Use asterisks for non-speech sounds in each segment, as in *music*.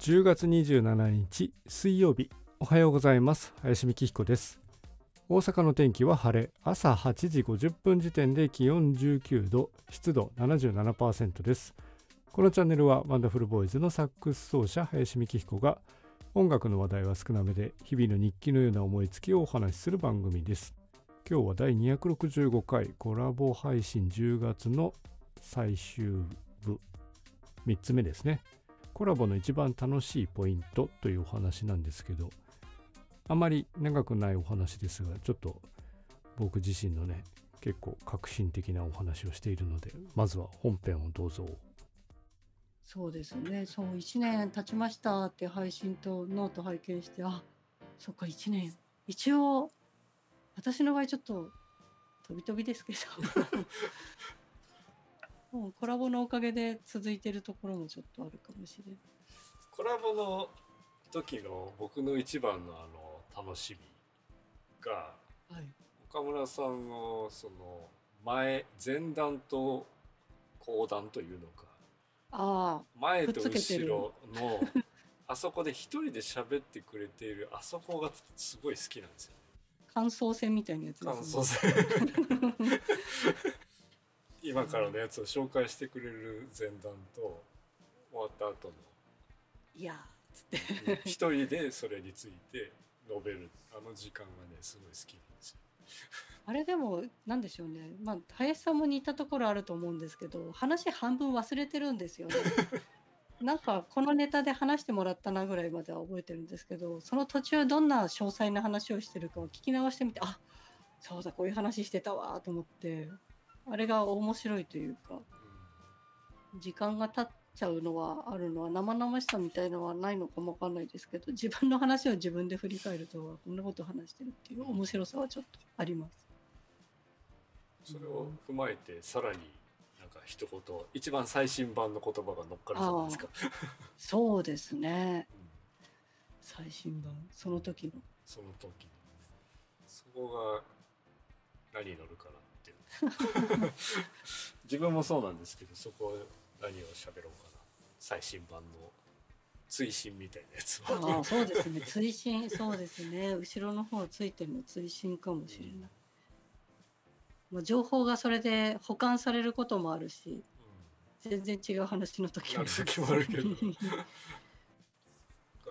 10月27日水曜日おはようございます。林美希彦です。大阪の天気は晴れ。朝8時50分時点で気温19度湿度77%です。このチャンネルはワンダフルボーイズのサックス奏者林美希彦が音楽の話題は少なめで日々の日記のような思いつきをお話しする番組です。今日は第265回コラボ配信10月の最終部。3つ目ですね。コラボの一番楽しいポイントというお話なんですけどあまり長くないお話ですがちょっと僕自身のね結構革新的なお話をしているのでまずは本編をどうぞそうですね。そう、1年経ちましたって配信とノート拝見して、あ、そっか、1年。一応、私の場合ちょっと飛び飛びですけど、もうコラボのおかげで続いてるところもちょっとあるかもしれない。コラボの時の僕の一番のあの楽しみがはい。岡村さんのその前前段と後段というのか。あ前と後ろの *laughs* あそこで一人で喋ってくれているあそこがすごい好きなんですよ。あ、感想戦みたいなやつ感です想戦 *laughs* 今からのやつを紹介してくれる前段と終わった後のいやー、つって。一人でそれについて述べるあの時間がねすごい好きなんですよ。*laughs* あれでも、なんでしょうね。まあ、林さんも似たところあると思うんですけど、話半分忘れてるんですよね。*laughs* なんか、このネタで話してもらったなぐらいまでは覚えてるんですけど、その途中どんな詳細な話をしてるかを聞き直してみて、あ、そうだ、こういう話してたわと思って、あれが面白いというか、時間が経っちゃうのはあるのは生々しさみたいのはないのかもわかんないですけど、自分の話を自分で振り返ると、こんなこと話してるっていう面白さはちょっとあります。それを踏まえてさらになんか一言一番最新版の言葉が乗っかるじゃないですか。そうですね。うん最新版、その時の。その時のそこが何に乗るかなっていう *laughs* 自分もそうなんですけどそこ何を喋ろうかな。最新版の追伸みたいなやつを。ああ、そうですね。追伸、そうですね。後ろの方ついてるの追伸かもしれない。まあ、情報がそれで保管されることもあるし、全然違う話の時なる時もあるけど。*laughs* だか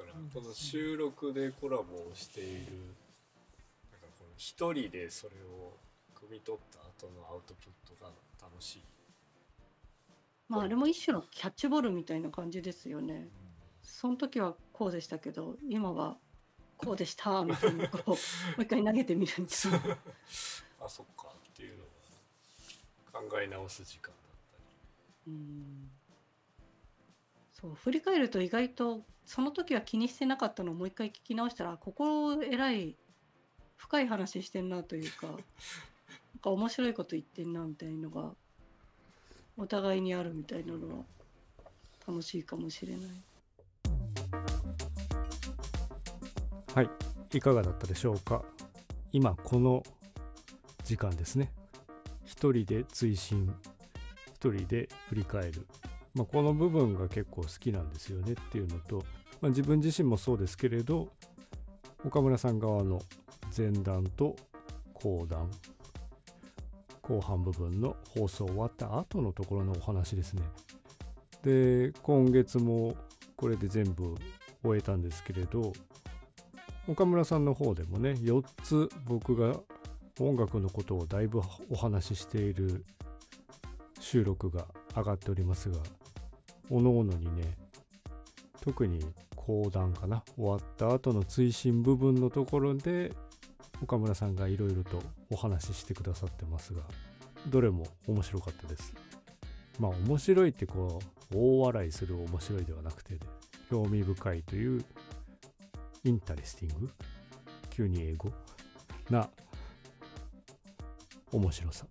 らこの収録でコラボをしているなんかこの一人でそれを汲み取った後のアウトプットが楽しい、まあ、あれも一種のキャッチボールみたいな感じですよね。その時はこうでしたけど、今はこうでしたみたいなこう *laughs* もう一回投げてみるみたいな。あそっかっていうのが考え直す時間だったり。うん。そう振り返ると意外とその時は気にしてなかったのをもう一回聞き直したらあここえらい深い話してんなというか *laughs* なんか面白いこと言ってんなみたいのがお互いにあるみたいなのは楽しいかもしれない。はいいかがだったでしょうか。今この時間ですね。一人で追伸一人で振り返る、まあ、この部分が結構好きなんですよねっていうのと、まあ、自分自身もそうですけれど岡村さん側の前段と後段後半部分の放送終わった後のところのお話ですね。で今月もこれで全部終えたんですけれど岡村さんの方でもね4つ僕が音楽のことをだいぶお話ししている収録が上がっておりますがおのおのにね特に講談かな終わった後の追伸部分のところで岡村さんがいろいろとお話ししてくださってますがどれも面白かったです。まあ面白いってこう大笑いする面白いではなくて、興味深いという interesting？急に英語？な面白さ。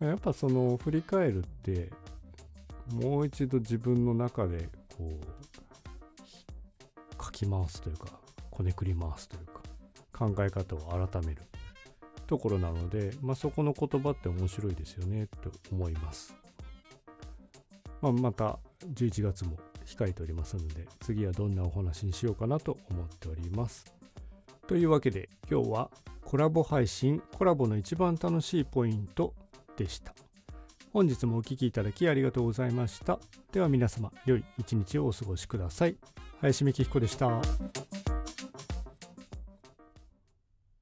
やっぱその振り返るってもう一度自分の中でこうかき回すというかこねくり回すというか考え方を改めるところなので、まあ、そこの言葉って面白いですよねと思います、まあ、また11月も控えておりますので次はどんなお話にしようかなと思っております。というわけで今日はコラボ配信コラボの一番楽しいポイントでした。本日もお聴きいただきありがとうございました。では皆様良い一日をお過ごしください。林美希彦でした。